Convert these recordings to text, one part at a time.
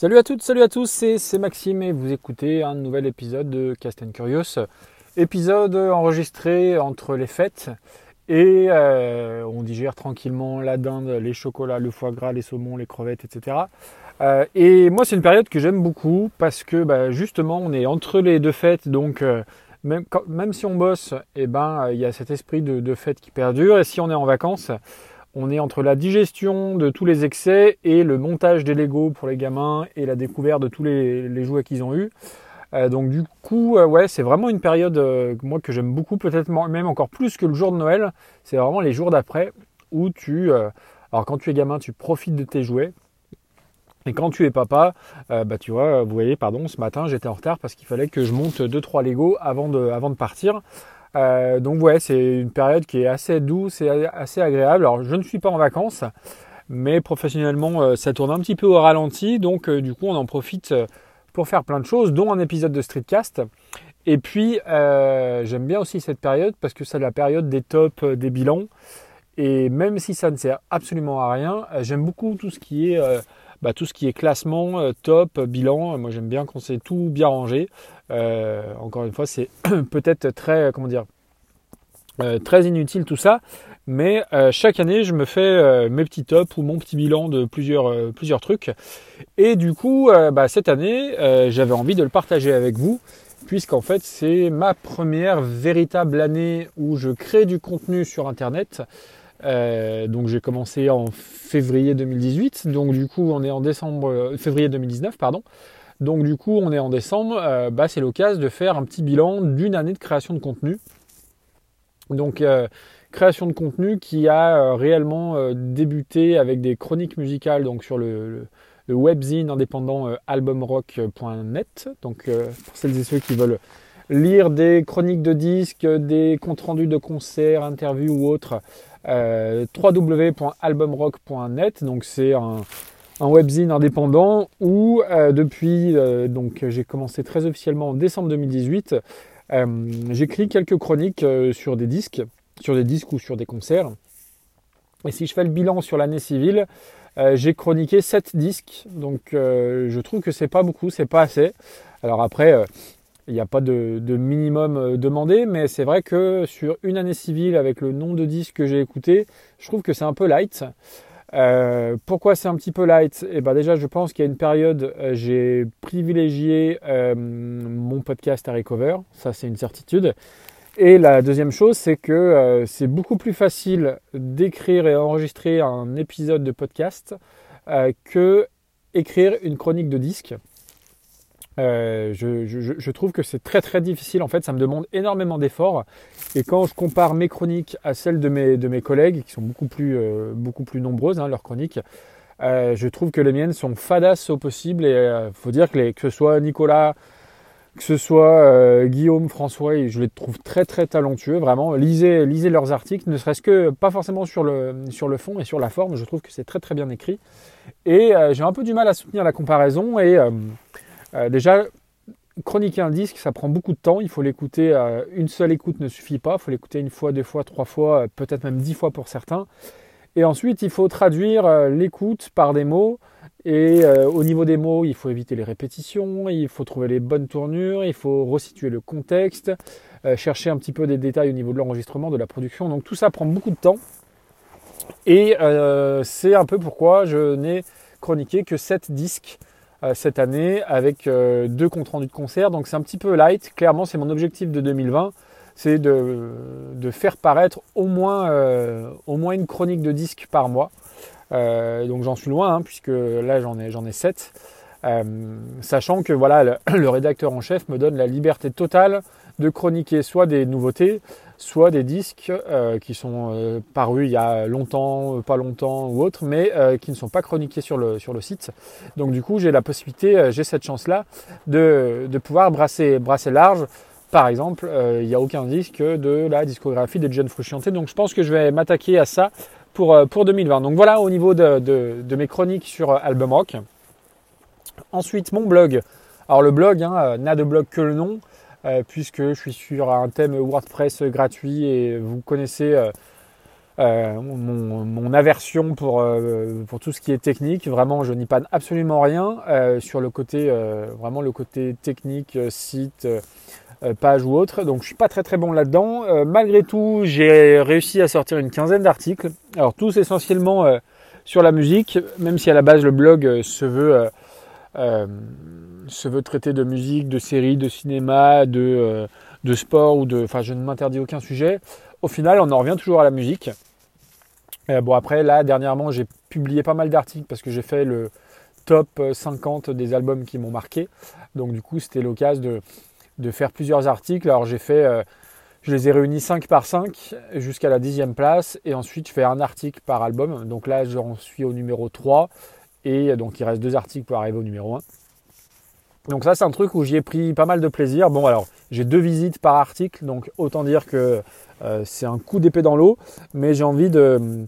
Salut à toutes, salut à tous, c'est Maxime et vous écoutez un nouvel épisode de Cast and Curious. Épisode enregistré entre les fêtes et euh, on digère tranquillement la dinde, les chocolats, le foie gras, les saumons, les crevettes, etc. Euh, et moi c'est une période que j'aime beaucoup parce que bah, justement on est entre les deux fêtes donc euh, même, même, si on bosse, eh ben il y a cet esprit de, de fête qui perdure et si on est en vacances, on est entre la digestion de tous les excès et le montage des Lego pour les gamins et la découverte de tous les, jouets qu'ils ont eus. Euh, donc du coup, euh, ouais, c'est vraiment une période euh, moi que j'aime beaucoup, peut-être même encore plus que le jour de Noël. C'est vraiment les jours d'après où tu, alors quand tu es gamin, tu profites de tes jouets. Et quand tu es papa, bah tu vois, vous voyez, pardon, ce matin j'étais en retard parce qu'il fallait que je monte 2-3 Lego avant de, avant de partir. Euh, donc ouais, c'est une période qui est assez douce et assez agréable. Alors je ne suis pas en vacances, mais professionnellement euh, ça tourne un petit peu au ralenti, donc euh, du coup on en profite pour faire plein de choses, dont un épisode de Streetcast. Et puis j'aime bien aussi cette période parce que c'est la période des tops, des bilans. Et même si ça ne sert absolument à rien, j'aime beaucoup tout ce qui est bah, tout ce qui est classement, euh, top, bilan. Moi, j'aime bien quand c'est tout bien rangé. Euh, encore une fois, c'est peut-être très, comment dire, euh, très inutile tout ça. Mais chaque année, je me fais mes petits tops ou mon petit bilan de plusieurs, plusieurs trucs. Et du coup, bah, cette année, j'avais envie de le partager avec vous puisqu'en fait c'est ma première véritable année où je crée du contenu sur Internet. Euh, donc j'ai commencé en février 2018, donc du coup on est en décembre, euh, février 2019 pardon. Donc du coup on est en décembre, euh, bah, c'est l'occasion de faire un petit bilan d'une année de création de contenu. Donc création de contenu qui a réellement débuté avec des chroniques musicales donc sur le, webzine indépendant albumrock.net. Donc pour celles et ceux qui veulent lire des chroniques de disques, des comptes rendus de concerts, interviews ou autres, euh, www.albumrock.net. Donc c'est un, webzine indépendant où euh, depuis, euh, donc j'ai commencé très officiellement en décembre 2018, euh, j'écris quelques chroniques sur des disques, sur des disques ou sur des concerts. Et si je fais le bilan sur l'année civile, j'ai chroniqué 7 disques, donc je trouve que c'est pas beaucoup, c'est pas assez. Alors après, il n'y a pas de, minimum euh, demandé, mais c'est vrai que sur une année civile, avec le nombre de disques que j'ai écoutés, je trouve que c'est un peu light. Euh, pourquoi c'est un petit peu light? Eh ben déjà, je pense qu'il y a une période, euh, j'ai privilégié mon podcast à Recover, ça c'est une certitude. Et la deuxième chose, c'est que c'est beaucoup plus facile d'écrire et enregistrer un épisode de podcast que écrire une chronique de disque. Euh, je, trouve que c'est très très difficile. En fait, ça me demande énormément d'efforts. Et quand je compare mes chroniques à celles de mes, de mes collègues, qui sont beaucoup plus, euh, beaucoup plus nombreuses, hein, leurs chroniques, euh, je trouve que les miennes sont fadas au possible. Et il faut dire que, que ce soit Nicolas, que ce soit Guillaume, François, je les trouve très très talentueux. Vraiment, lisez, lisez leurs articles, ne serait-ce que pas forcément sur le, sur le fond et sur la forme. Je trouve que c'est très très bien écrit. Et j'ai un peu du mal à soutenir la comparaison. Et déjà, chroniquer un disque, ça prend beaucoup de temps. Il faut l'écouter. Euh, une seule écoute ne suffit pas. Il faut l'écouter une fois, deux fois, trois fois, euh, peut-être même dix fois pour certains. Et ensuite, il faut traduire l'écoute par des mots. Et au niveau des mots, il faut éviter les répétitions, il faut trouver les bonnes tournures, il faut resituer le contexte, chercher un petit peu des détails au niveau de l'enregistrement, de la production. Donc tout ça prend beaucoup de temps. Et c'est un peu pourquoi je n'ai chroniqué que 7 disques euh, cette année avec euh, deux comptes rendus de concert. Donc c'est un petit peu light. Clairement, c'est mon objectif de 2020. C'est de, faire paraître au moins, euh, au moins une chronique de disques par mois. donc j'en suis loin, hein, puisque là j'en ai, j'en ai 7. sachant que voilà, le, le, rédacteur en chef me donne la liberté totale de chroniquer soit des nouveautés, soit des disques euh, qui sont euh, parus il y a longtemps, euh, pas longtemps ou autre, mais qui ne sont pas chroniqués sur le, sur le site. Donc du coup, j'ai la possibilité, j'ai cette chance-là de, de pouvoir brasser, brasser large. Par exemple, il n'y a aucun disque de la discographie de John Frusciante. Donc je pense que je vais m'attaquer à ça pour, pour 2020. Donc voilà au niveau de, de, de mes chroniques sur Album Rock. Ensuite, mon blog. Alors le blog hein, n'a de blog que le nom. Euh, puisque je suis sur un thème WordPress gratuit et vous connaissez euh, mon, aversion pour, pour tout ce qui est technique. Vraiment, je n'y panne absolument rien sur le côté, vraiment le côté technique, site, page ou autre. Donc, je suis pas très très bon là-dedans. malgré tout, j'ai réussi à sortir une quinzaine d'articles. Alors, tous essentiellement sur la musique, même si à la base le blog se veut se veut traiter de musique, de séries, de cinéma, de, euh, de sport ou de. Enfin, je ne m'interdis aucun sujet. Au final, on en revient toujours à la musique. Euh, bon, après, là, dernièrement, j'ai publié pas mal d'articles parce que j'ai fait le top 50 des albums qui m'ont marqué. Donc, du coup, c'était l'occasion de, de, faire plusieurs articles. Alors, j'ai fait. Euh, je les ai réunis 5 par 5 jusqu'à la dixième place et ensuite je fais un article par album. Donc là j'en suis au numéro 3 et donc il reste deux articles pour arriver au numéro 1. Donc ça c'est un truc où j'y ai pris pas mal de plaisir. Bon alors j'ai deux visites par article, donc autant dire que euh, c'est un coup d'épée dans l'eau, mais j'ai envie de,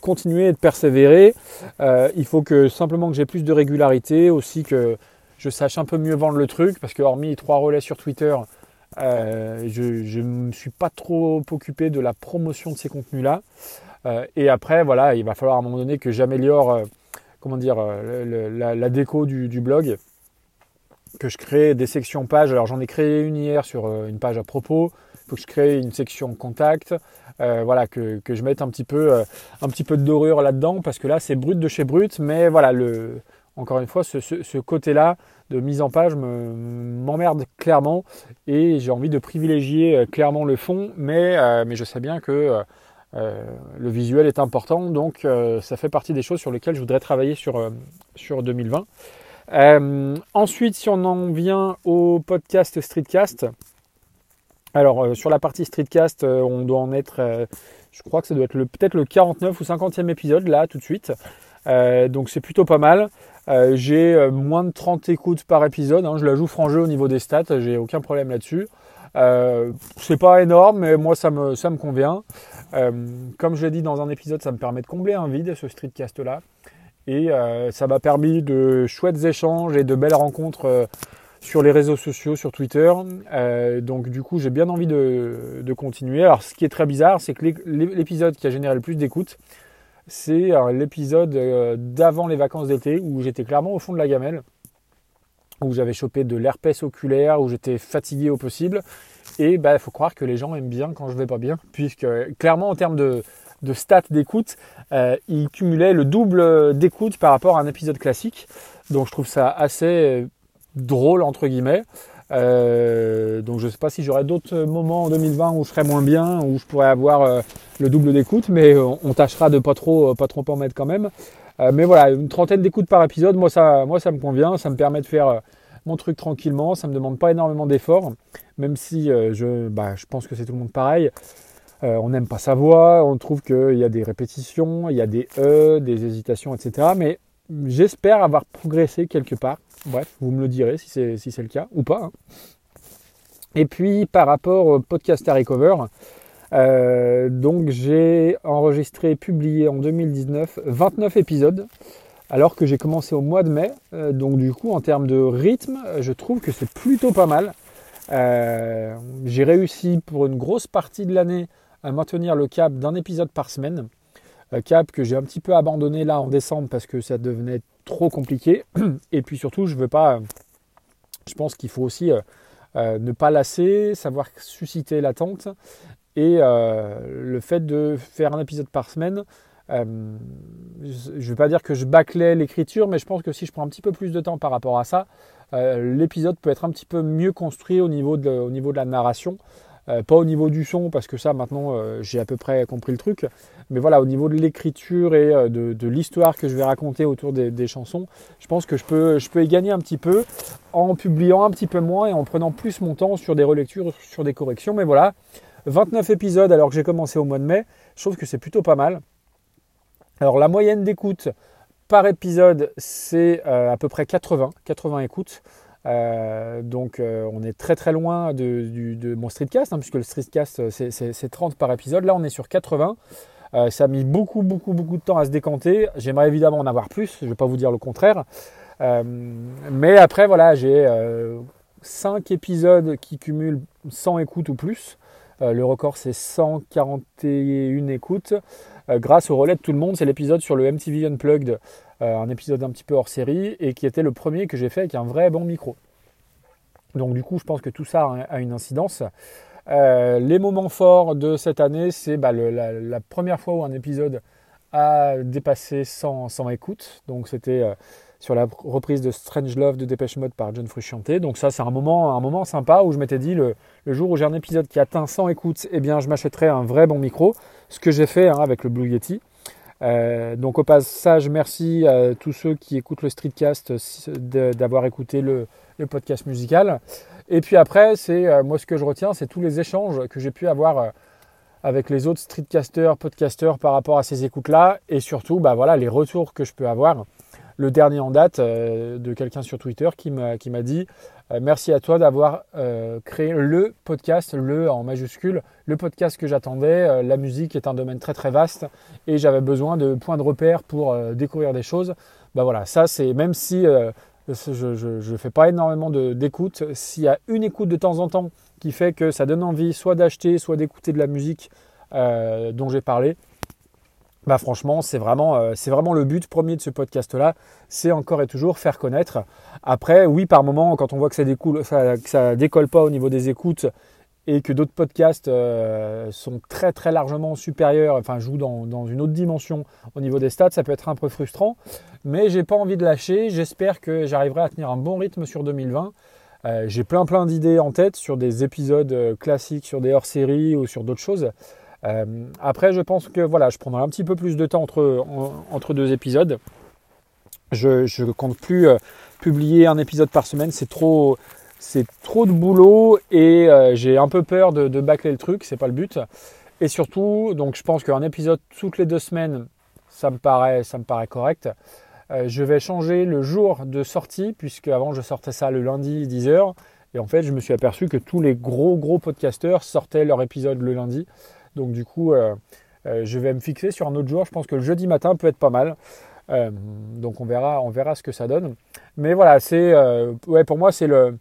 continuer et de persévérer. Euh, il faut que simplement que j'ai plus de régularité, aussi que je sache un peu mieux vendre le truc, parce que hormis trois relais sur Twitter, euh, je ne me suis pas trop occupé de la promotion de ces contenus-là. et après, voilà, il va falloir à un moment donné que j'améliore comment dire, la, déco du blog que je crée des sections pages. Alors j'en ai créé une hier sur euh, une page à propos. Il faut que je crée une section contact. Euh, voilà, que, je mette un petit peu, euh, un petit peu de dorure là-dedans parce que là c'est brut de chez brut. Mais voilà, le, encore une fois, ce, côté-là de mise en page m'emmerde clairement et j'ai envie de privilégier clairement le fond. Mais, mais je sais bien que le visuel est important. Donc ça fait partie des choses sur lesquelles je voudrais travailler sur, sur 2020. Euh, ensuite, si on en vient au podcast Streetcast, alors euh, sur la partie Streetcast, euh, on doit en être, je crois que ça doit être peut-être le 49 ou 50e épisode là tout de suite. donc c'est plutôt pas mal. j'ai moins de 30 écoutes par épisode, hein, je la joue franc au niveau des stats, j'ai aucun problème là-dessus. C'est pas énorme, mais moi ça me, ça me convient. comme je l'ai dit dans un épisode, ça me permet de combler un vide, ce streetcast là. Et euh, ça m'a permis de chouettes échanges et de belles rencontres euh, sur les réseaux sociaux, sur Twitter. Euh, donc du coup, j'ai bien envie de, continuer. Alors ce qui est très bizarre, c'est que l'épisode qui a généré le plus d'écoute, c'est l'épisode d'avant les vacances d'été où j'étais clairement au fond de la gamelle, où j'avais chopé de l'herpès oculaire, où j'étais fatigué au possible. Et il bah, faut croire que les gens aiment bien quand je vais pas bien, puisque clairement en termes de, de stats d'écoute, euh, il cumulait le double d'écoute par rapport à un épisode classique. Donc je trouve ça assez drôle entre guillemets. Euh, donc je ne sais pas si j'aurai d'autres moments en 2020 où je serai moins bien, où je pourrais avoir euh, le double d'écoute, mais on, tâchera de pas trop, pas trop en mettre quand même. Mais voilà, une trentaine d'écoutes par épisode, moi ça, me convient, ça me permet de faire mon truc tranquillement, ça me demande pas énormément d'efforts, même si je, bah, je pense que c'est tout le monde pareil. Euh, on n'aime pas sa voix, on trouve qu'il y a des répétitions, il y a des E, des hésitations, etc. Mais j'espère avoir progressé quelque part. Bref, vous me le direz si c'est le cas ou pas. Hein. Et puis par rapport au podcast à Recover, euh, donc j'ai enregistré, publié en 2019 29 épisodes, alors que j'ai commencé au mois de mai. Euh, donc du coup, en termes de rythme, je trouve que c'est plutôt pas mal. j'ai réussi pour une grosse partie de l'année à maintenir le cap d'un épisode par semaine. Euh, cap que j'ai un petit peu abandonné là en décembre parce que ça devenait trop compliqué. Et puis surtout, je veux pas. Je pense qu'il faut aussi euh, euh, ne pas lasser, savoir susciter l'attente. Et le fait de faire un épisode par semaine, je ne veux pas dire que je bâclais l'écriture, mais je pense que si je prends un petit peu plus de temps par rapport à ça, l'épisode peut être un petit peu mieux construit au niveau de, au niveau de la narration. Euh, pas au niveau du son, parce que ça, maintenant, euh, j'ai à peu près compris le truc. Mais voilà, au niveau de l'écriture et euh, de, l'histoire que je vais raconter autour des, chansons, je pense que je peux, je peux y gagner un petit peu en publiant un petit peu moins et en prenant plus mon temps sur des relectures, sur des corrections. Mais voilà, 29 épisodes alors que j'ai commencé au mois de mai, je trouve que c'est plutôt pas mal. Alors la moyenne d'écoute par épisode, c'est à peu près 80, 80 écoutes. Euh, donc euh, on est très très loin de, mon streetcast, hein, puisque le streetcast euh, c'est 30 par épisode. Là on est sur 80. ça a mis beaucoup beaucoup beaucoup de temps à se décanter. J'aimerais évidemment en avoir plus, je ne vais pas vous dire le contraire. mais après voilà, j'ai 5 épisodes qui cumulent 100 écoutes ou plus. Le record c'est 141 écoutes. grâce au relais de tout le monde, c'est l'épisode sur le MTV Unplugged, un épisode un petit peu hors série, et qui était le premier que j'ai fait avec un vrai bon micro. Donc du coup, je pense que tout ça a une incidence. les moments forts de cette année, c'est bah, la, première fois où un épisode a dépassé 100, 100 écoutes. Donc c'était sur la reprise de Strange Love de Dépêche Mode par John Frusciante. Donc ça, c'est un moment, un moment sympa où je m'étais dit, le, jour où j'ai un épisode qui atteint 100 écoutes, eh bien, je m'achèterai un vrai bon micro, ce que j'ai fait hein, avec le Blue Yeti. Euh, donc au passage, merci à tous ceux qui écoutent le streetcast d'avoir écouté le, podcast musical. Et puis après, c'est euh, moi ce que je retiens, c'est tous les échanges que j'ai pu avoir euh, avec les autres streetcasters, podcasters par rapport à ces écoutes-là, et surtout, bah voilà, les retours que je peux avoir le dernier en date euh, de quelqu'un sur Twitter qui m'a, dit euh, merci à toi d'avoir euh, créé le podcast, le en majuscule, le podcast que j'attendais. la musique est un domaine très très vaste et j'avais besoin de points de repère pour découvrir des choses. Bah voilà, ça c'est même si je ne fais pas énormément d'écoute, s'il y a une écoute de temps en temps qui fait que ça donne envie soit d'acheter, soit d'écouter de la musique dont j'ai parlé, bah franchement, c'est vraiment, euh, c'est vraiment le but premier de ce podcast-là, c'est encore et toujours faire connaître. Après, oui, par moment, quand on voit que ça découle, ça, décolle pas au niveau des écoutes et que d'autres podcasts euh, sont très très largement supérieurs, enfin jouent dans, dans, une autre dimension au niveau des stats, ça peut être un peu frustrant. Mais j'ai pas envie de lâcher. J'espère que j'arriverai à tenir un bon rythme sur 2020. Euh, j'ai plein plein d'idées en tête sur des épisodes classiques, sur des hors-séries ou sur d'autres choses. Euh, après, je pense que voilà, je prendrai un petit peu plus de temps entre, entre deux épisodes. Je ne compte plus euh, publier un épisode par semaine, c'est trop, trop de boulot et euh, j'ai un peu peur de, de bâcler le truc, c'est pas le but. Et surtout, donc je pense qu'un épisode toutes les deux semaines, ça me paraît, ça me paraît correct. je vais changer le jour de sortie, puisque avant je sortais ça le lundi 10h. Et en fait, je me suis aperçu que tous les gros gros podcasteurs sortaient leur épisode le lundi. Donc du coup, euh, euh, je vais me fixer sur un autre jour. Je pense que le jeudi matin peut être pas mal. Euh, donc on verra, on verra ce que ça donne. Mais voilà, c'est ouais, pour moi c'est le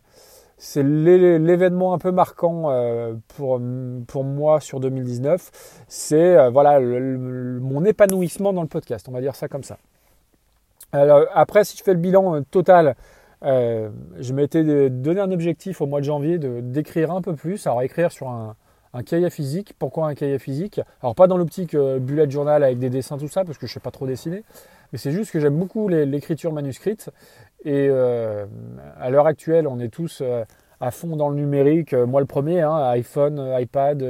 c'est l'événement un peu marquant pour, pour moi sur 2019. C'est voilà mon épanouissement dans le podcast, on va dire ça comme ça. Alors, après, si je fais le bilan total, je m'étais donné un objectif au mois de janvier d'écrire un peu plus. Alors écrire sur un, un cahier physique. Pourquoi un cahier physique? Alors pas dans l'optique euh, bullet journal avec des dessins tout ça, parce que je sais pas trop dessiner, mais c'est juste que j'aime beaucoup l'écriture manuscrite. Et euh, à l'heure actuelle, on est tous euh, à fond dans le numérique. Moi le premier, hein, iPhone, iPad,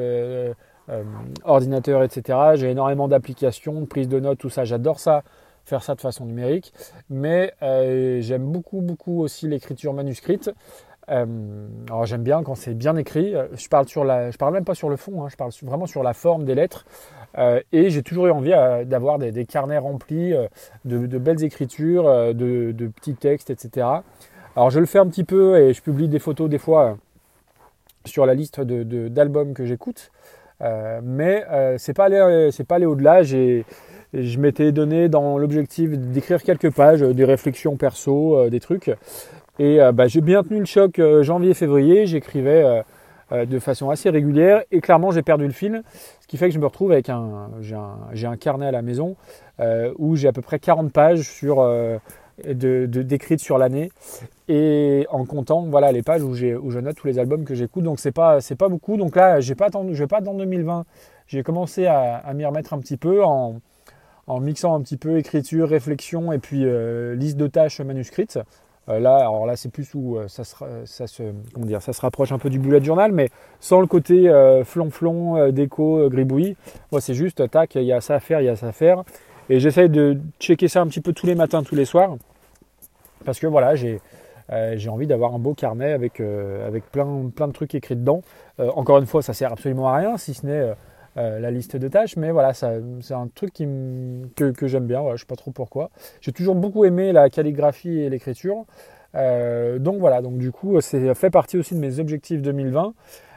ordinateur, etc. J'ai énormément d'applications, de prise de notes, tout ça. J'adore ça faire ça de façon numérique, mais j'aime beaucoup beaucoup aussi l'écriture manuscrite. Euh, alors j'aime bien quand c'est bien écrit. Je parle parle même pas sur le fond. Hein, je parle vraiment sur la forme des lettres. Euh, et j'ai toujours eu envie euh, d'avoir des, carnets remplis de, belles écritures, de, petits textes, etc. Alors je le fais un petit peu et je publie des photos des fois sur la liste d'albums que j'écoute. mais aller, c'est pas aller au-delà. J'ai je m'étais donné dans l'objectif d'écrire quelques pages, des réflexions perso, des trucs. Et euh, bah, j'ai bien tenu le choc euh, janvier-février, j'écrivais euh, de façon assez régulière. Et clairement j'ai perdu le fil, ce qui fait que je me retrouve avec un, j'ai un, carnet à la maison où j'ai à peu près 40 pages sur de, décrites sur l'année. Et en comptant voilà les pages où, où je note tous les albums que j'écoute. Donc c'est pas c'est pas beaucoup. Donc là j'ai pas attendu je vais pas attendre 2020 j'ai commencé à, m'y remettre un petit peu en, en mixant un petit peu écriture réflexion et puis liste de tâches manuscrites là, alors là, c'est plus où euh, ça, se, ça, se, rapproche un peu du bullet journal, mais sans le côté euh, flonflon, déco, gribouille. Moi, c'est juste, tac, il y a ça à faire, il y a ça à faire. Et j'essaye de checker ça un petit peu tous les matins, tous les soirs. Parce que voilà, j'ai envie d'avoir un beau carnet avec, plein de trucs écrits dedans. encore une fois, ça sert absolument à rien, si ce n'est euh, la liste de tâches, mais voilà, c'est un truc qui que, que j'aime bien, je sais pas trop pourquoi. J'ai toujours beaucoup aimé la calligraphie et l'écriture. Euh, donc voilà, donc du coup, c'est fait partie aussi de mes objectifs 2020.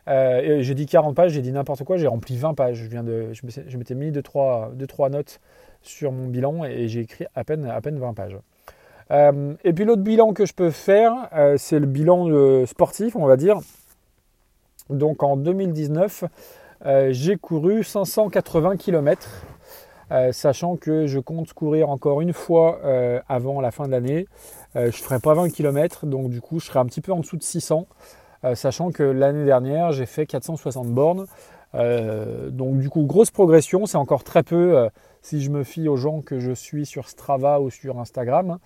Euh, j'ai dit 40 pages, j'ai dit n'importe quoi, j'ai rempli 20 pages. Je, viens de, je m'étais mis 2-3 notes sur mon bilan et, j'ai écrit à peine, à peine 20 pages. et puis l'autre bilan que je peux faire, c'est le bilan sportif, on va dire. Donc en 2019, j'ai couru 580 km, sachant que je compte courir encore une fois avant la fin de l'année. je ne ferai pas 20 km, donc du coup je serai un petit peu en dessous de 600, sachant que l'année dernière j'ai fait 460 bornes. donc du coup grosse progression, c'est encore très peu si je me fie aux gens que je suis sur Strava ou sur Instagram,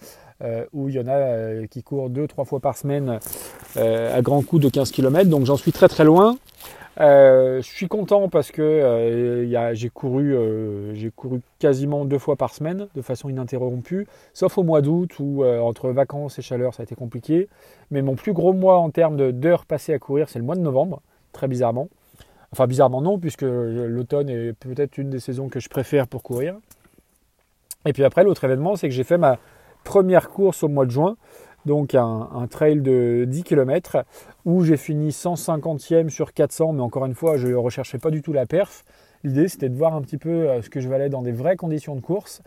euh, où il y en a euh, qui courent deux, trois fois par semaine euh, à grands coups de 15 km, donc j'en suis très très loin. Je suis content parce que j'ai couru, j'ai couru quasiment deux fois par semaine de façon ininterrompue, sauf au mois d'août où entre vacances et chaleur ça a été compliqué. Mais mon plus gros mois en termes d'heures passées à courir, c'est le mois de novembre, très bizarrement. Enfin, bizarrement non, puisque l'automne est peut-être une des saisons que je préfère pour courir. Et puis après, l'autre événement, c'est que j'ai fait ma première course au mois de juin, donc un, trail de 10 km, où j'ai fini 150e sur 400, mais encore une fois, je ne recherchais pas du tout la perf. L'idée, c'était de voir un petit peu euh, ce que je valais dans des vraies conditions de course.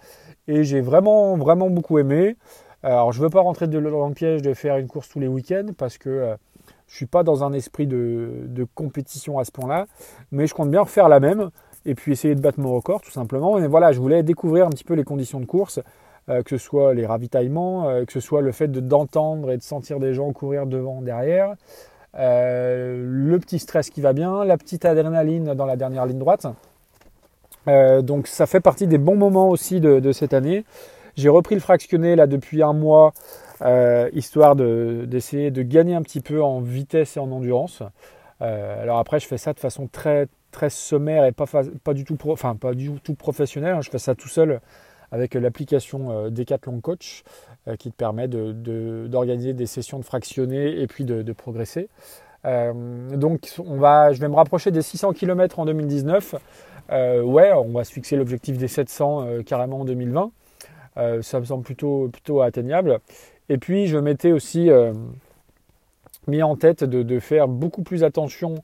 Et j'ai vraiment, vraiment beaucoup aimé. Alors, je ne veux pas rentrer dans le piège de faire une course tous les week-ends, parce que euh, je ne suis pas dans un esprit de, compétition à ce point-là, mais je compte bien refaire la même et puis essayer de battre mon record tout simplement. Et voilà, je voulais découvrir un petit peu les conditions de course, euh, que ce soit les ravitaillements, euh, que ce soit le fait d'entendre et de sentir des gens courir devant, derrière, euh, le petit stress qui va bien, la petite adrénaline dans la dernière ligne droite. donc ça fait partie des bons moments aussi de, cette année. J'ai repris le fractionné là depuis un mois histoire d'essayer de, gagner un petit peu en vitesse et en endurance. Alors après, je fais ça de façon très, très sommaire et pas, du, tout enfin, pas du tout professionnelle. Hein. Je fais ça tout seul avec l'application euh, Decathlon Coach qui te permet d'organiser de, des sessions de fractionner et puis de, progresser. donc on va, je vais me rapprocher des 600 km en 2019. ouais, on va se fixer l'objectif des 700 carrément en 2020. ça me semble plutôt, plutôt atteignable. Et puis je m'étais aussi euh, mis en tête de, faire beaucoup plus attention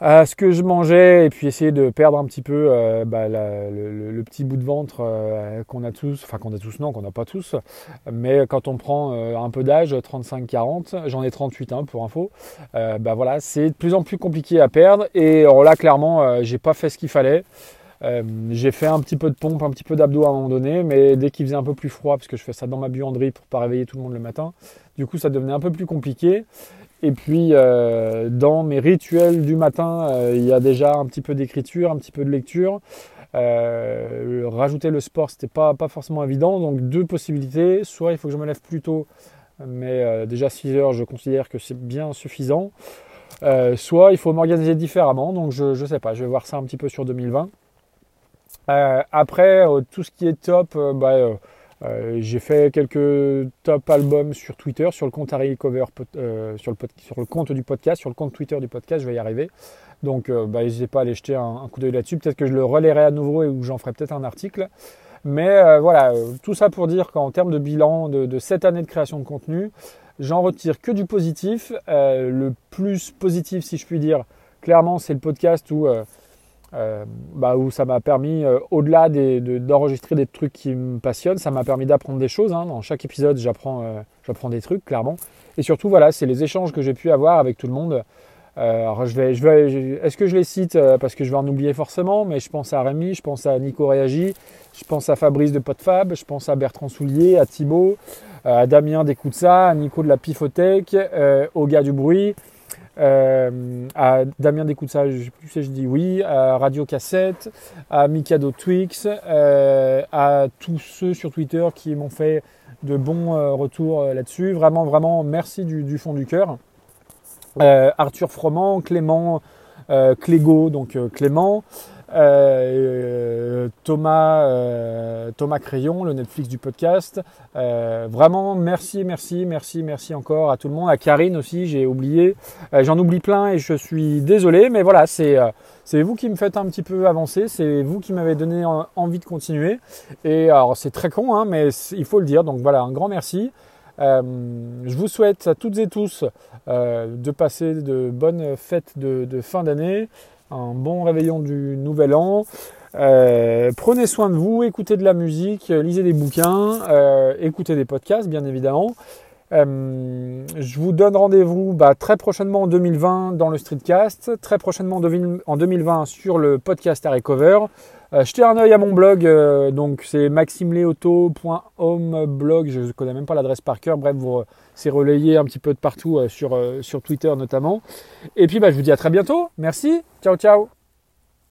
ce que je mangeais et puis essayer de perdre un petit peu euh, bah, le, petit bout de ventre euh, qu'on a tous, enfin qu'on a tous non, qu'on n'a pas tous, mais quand on prend un peu d'âge, 35-40, j'en ai 38 hein, pour info, bah voilà, c'est de plus en plus compliqué à perdre et là clairement j'ai pas fait ce qu'il fallait. Euh, j'ai fait un petit peu de pompe, un petit peu d'abdos à un moment donné, mais dès qu'il faisait un peu plus froid, parce que je fais ça dans ma buanderie pour pas réveiller tout le monde le matin, du coup ça devenait un peu plus compliqué. Et puis euh, dans mes rituels du matin, euh, il y a déjà un petit peu d'écriture, un petit peu de lecture. rajouter le sport, c'était pas, pas forcément évident. Donc deux possibilités. Soit il faut que je me lève plus tôt, mais déjà 6 heures, je considère que c'est bien suffisant. soit il faut m'organiser différemment. Donc je ne sais pas, je vais voir ça un petit peu sur 2020. Euh, après, euh, tout ce qui est top, euh, j'ai fait quelques top albums sur Twitter, sur le compte Harry Cover, sur, le sur le compte du podcast, sur le compte Twitter du podcast, je vais y arriver. Donc bah, n'hésitez pas à aller jeter un, coup d'œil là-dessus. Peut-être que je le relayerai à nouveau et où j'en ferai peut-être un article. Mais voilà, tout ça pour dire qu'en termes de bilan de, cette année de création de contenu, j'en retire que du positif. le plus positif, si je puis dire, clairement, c'est le podcast où euh, bah, où ça m'a permis, euh, au-delà d'enregistrer des trucs qui me passionnent, ça m'a permis d'apprendre des choses. Hein. Dans chaque épisode, j'apprends euh, j'apprends des trucs, clairement. Et surtout, voilà, c'est les échanges que j'ai pu avoir avec tout le monde. alors je vais, je vais, est-ce que je les cite parce que je vais en oublier forcément, mais je pense à Rémi, je pense à Nico Réagi, je pense à Fabrice de Podfab, je pense à Bertrand Soulier, à Thibaut, à Damien Descoutsa, à Nico de la Pifothèque, au gars du bruit, euh, à Damien ça je sais, je dis oui, à Radio Cassette, à Mikado Twix, euh, à tous ceux sur Twitter qui m'ont fait de bons euh, retours là-dessus. Vraiment, vraiment, merci du, fond du cœur. Arthur Froment, Clément, Clégo, donc Clément. Euh, Thomas, euh, Thomas Crayon, le Netflix du podcast. Euh, vraiment, merci, merci, merci, merci encore à tout le monde, à Karine aussi, j'ai oublié. J'en oublie plein et je suis désolé, mais voilà, c'est vous qui me faites un petit peu avancer, c'est vous qui m'avez donné envie de continuer. Et alors, c'est très con, hein, mais il faut le dire. Donc voilà, un grand merci. je vous souhaite à toutes et tous de passer de bonnes fêtes de fin d'année, un bon réveillon du nouvel an. Euh, prenez soin de vous, écoutez de la musique, lisez des bouquins, euh, écoutez des podcasts bien évidemment. Je vous donne rendez-vous bah, très prochainement en 2020 dans le Streetcast, très prochainement en 2020 sur le podcast à Recover. Euh, jetez un œil à mon blog, euh, donc c'est maximeleauto.homeblog, je ne connais même pas l'adresse par cœur, bref, c'est relayé un petit peu de partout sur, sur Twitter notamment. Et puis bah, je vous dis à très bientôt, merci, ciao ciao